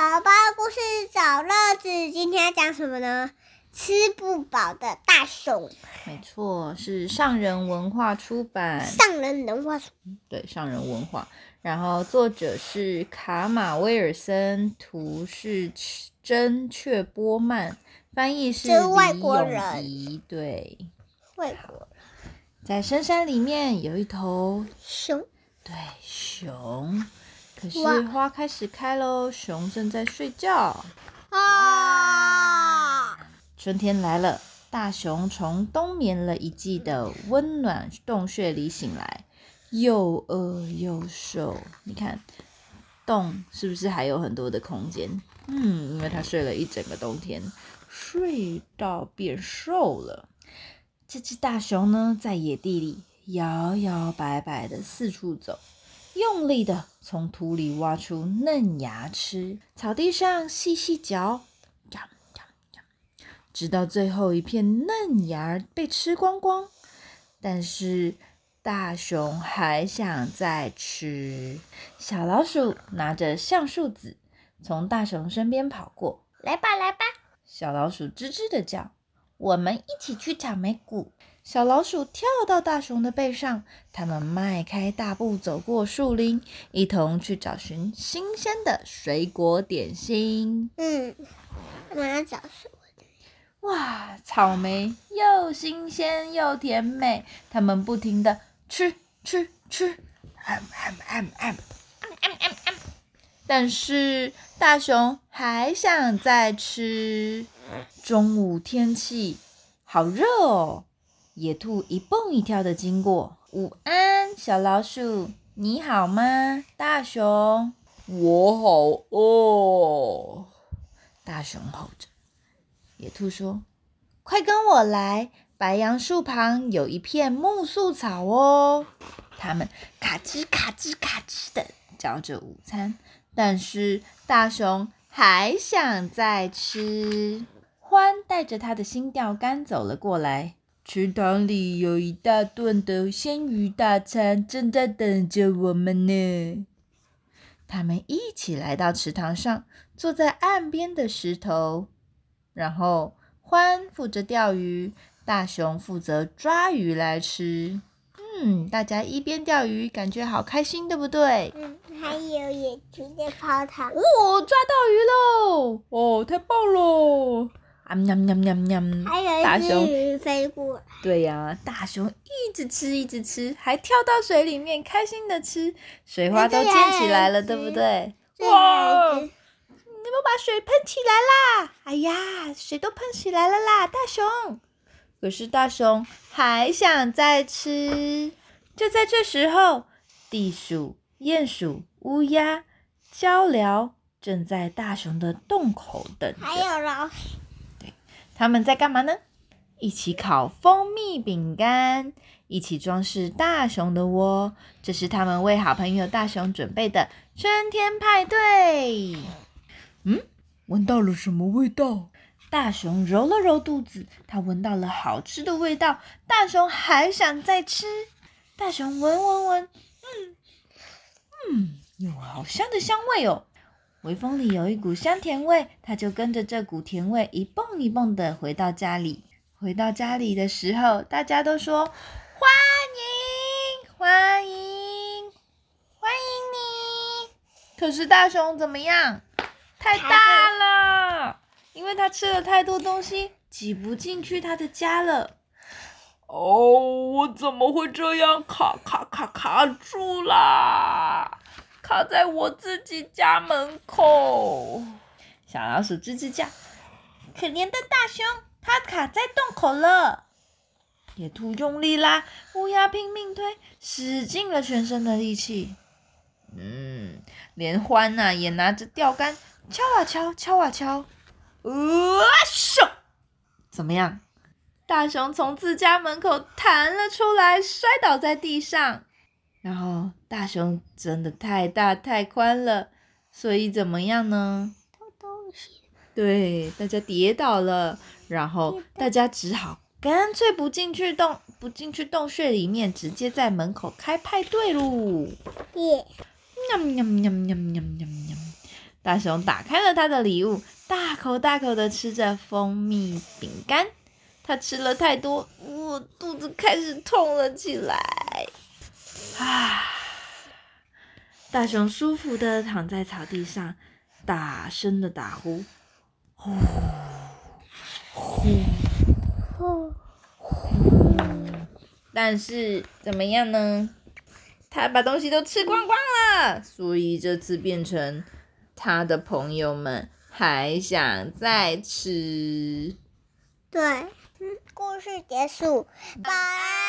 宝宝故事找乐子，今天要讲什么呢？吃不饱的大熊。没错，是上人文化出版。上人文化。对，上人文化。然后作者是卡马威尔森，图是真雀波曼，翻译是外国人。对，外国人。在深山里面有一头熊。对，熊。可是花开始开喽，熊正在睡觉。啊！春天来了，大熊从冬眠了一季的温暖洞穴里醒来，又饿又瘦。你看，洞是不是还有很多的空间？嗯，因为它睡了一整个冬天，睡到变瘦了。这只大熊呢，在野地里摇摇摆摆的四处走。用力的从土里挖出嫩芽吃，草地上细细嚼，直到最后一片嫩芽被吃光光。但是大熊还想再吃。小老鼠拿着橡树籽从大熊身边跑过来吧，来吧！小老鼠吱吱的叫：“我们一起去草莓谷。”小老鼠跳到大熊的背上，他们迈开大步走过树林，一同去找寻新鲜的水果点心。嗯，我要找？哇，草莓又新鲜又甜美，他们不停的吃吃吃，但是大熊还想再吃。中午天气好热哦。野兔一蹦一跳的经过，午安，小老鼠，你好吗？大熊，我好饿。大熊吼着。野兔说：“快跟我来，白杨树旁有一片木树草哦。”他们咔吱咔吱咔吱的嚼着午餐，但是大熊还想再吃。欢带着他的新钓竿走了过来。池塘里有一大顿的鲜鱼大餐，正在等着我们呢。他们一起来到池塘上，坐在岸边的石头，然后欢负责钓鱼，大熊负责抓鱼来吃。嗯，大家一边钓鱼，感觉好开心，对不对？嗯，还有野猪在泡汤。哦，抓到鱼喽！哦，太棒了！啊喵喵喵喵！还有一只鱼飞过。对呀，大熊一直吃，一直吃，还跳到水里面，开心的吃，水花都溅起来了，对不对？哇！你们把水喷起来啦！哎呀，水都喷起来了啦，大熊。可是大熊还想再吃。就在这时候，地鼠、鼹鼠、乌鸦、鹪鹩正在大熊的洞口等着。还有老鼠。对他们在干嘛呢？一起烤蜂蜜饼干，一起装饰大熊的窝。这是他们为好朋友大熊准备的春天派对。嗯，闻到了什么味道？大熊揉了揉肚子，他闻到了好吃的味道。大熊还想再吃。大熊闻闻闻，嗯嗯，有好香的香味哦。微风里有一股香甜味，他就跟着这股甜味一蹦一蹦的回到家里。回到家里的时候，大家都说：“欢迎，欢迎，欢迎你！”可是大熊怎么样？太大了，因为他吃了太多东西，挤不进去他的家了。哦，我怎么会这样？卡卡卡卡住啦！卡在我自己家门口，小老鼠吱吱叫，可怜的大熊，它卡在洞口了。野兔用力拉，乌鸦拼命推，使尽了全身的力气。嗯，连欢呐也拿着钓竿敲啊敲，敲啊敲。啊咻！怎么样？大熊从自家门口弹了出来，摔倒在地上。然后大熊真的太大太宽了，所以怎么样呢？对，大家跌倒了，然后大家只好干脆不进去洞，不进去洞穴里面，直接在门口开派对喽！耶！喵喵喵喵喵喵喵！大熊打开了他的礼物，大口大口的吃着蜂蜜饼干。他吃了太多，我肚子开始痛了起来。啊！大熊舒服的躺在草地上，大声的打呼，呼呼呼呼。但是怎么样呢？他把东西都吃光光了，所以这次变成他的朋友们还想再吃。对，嗯，故事结束，拜。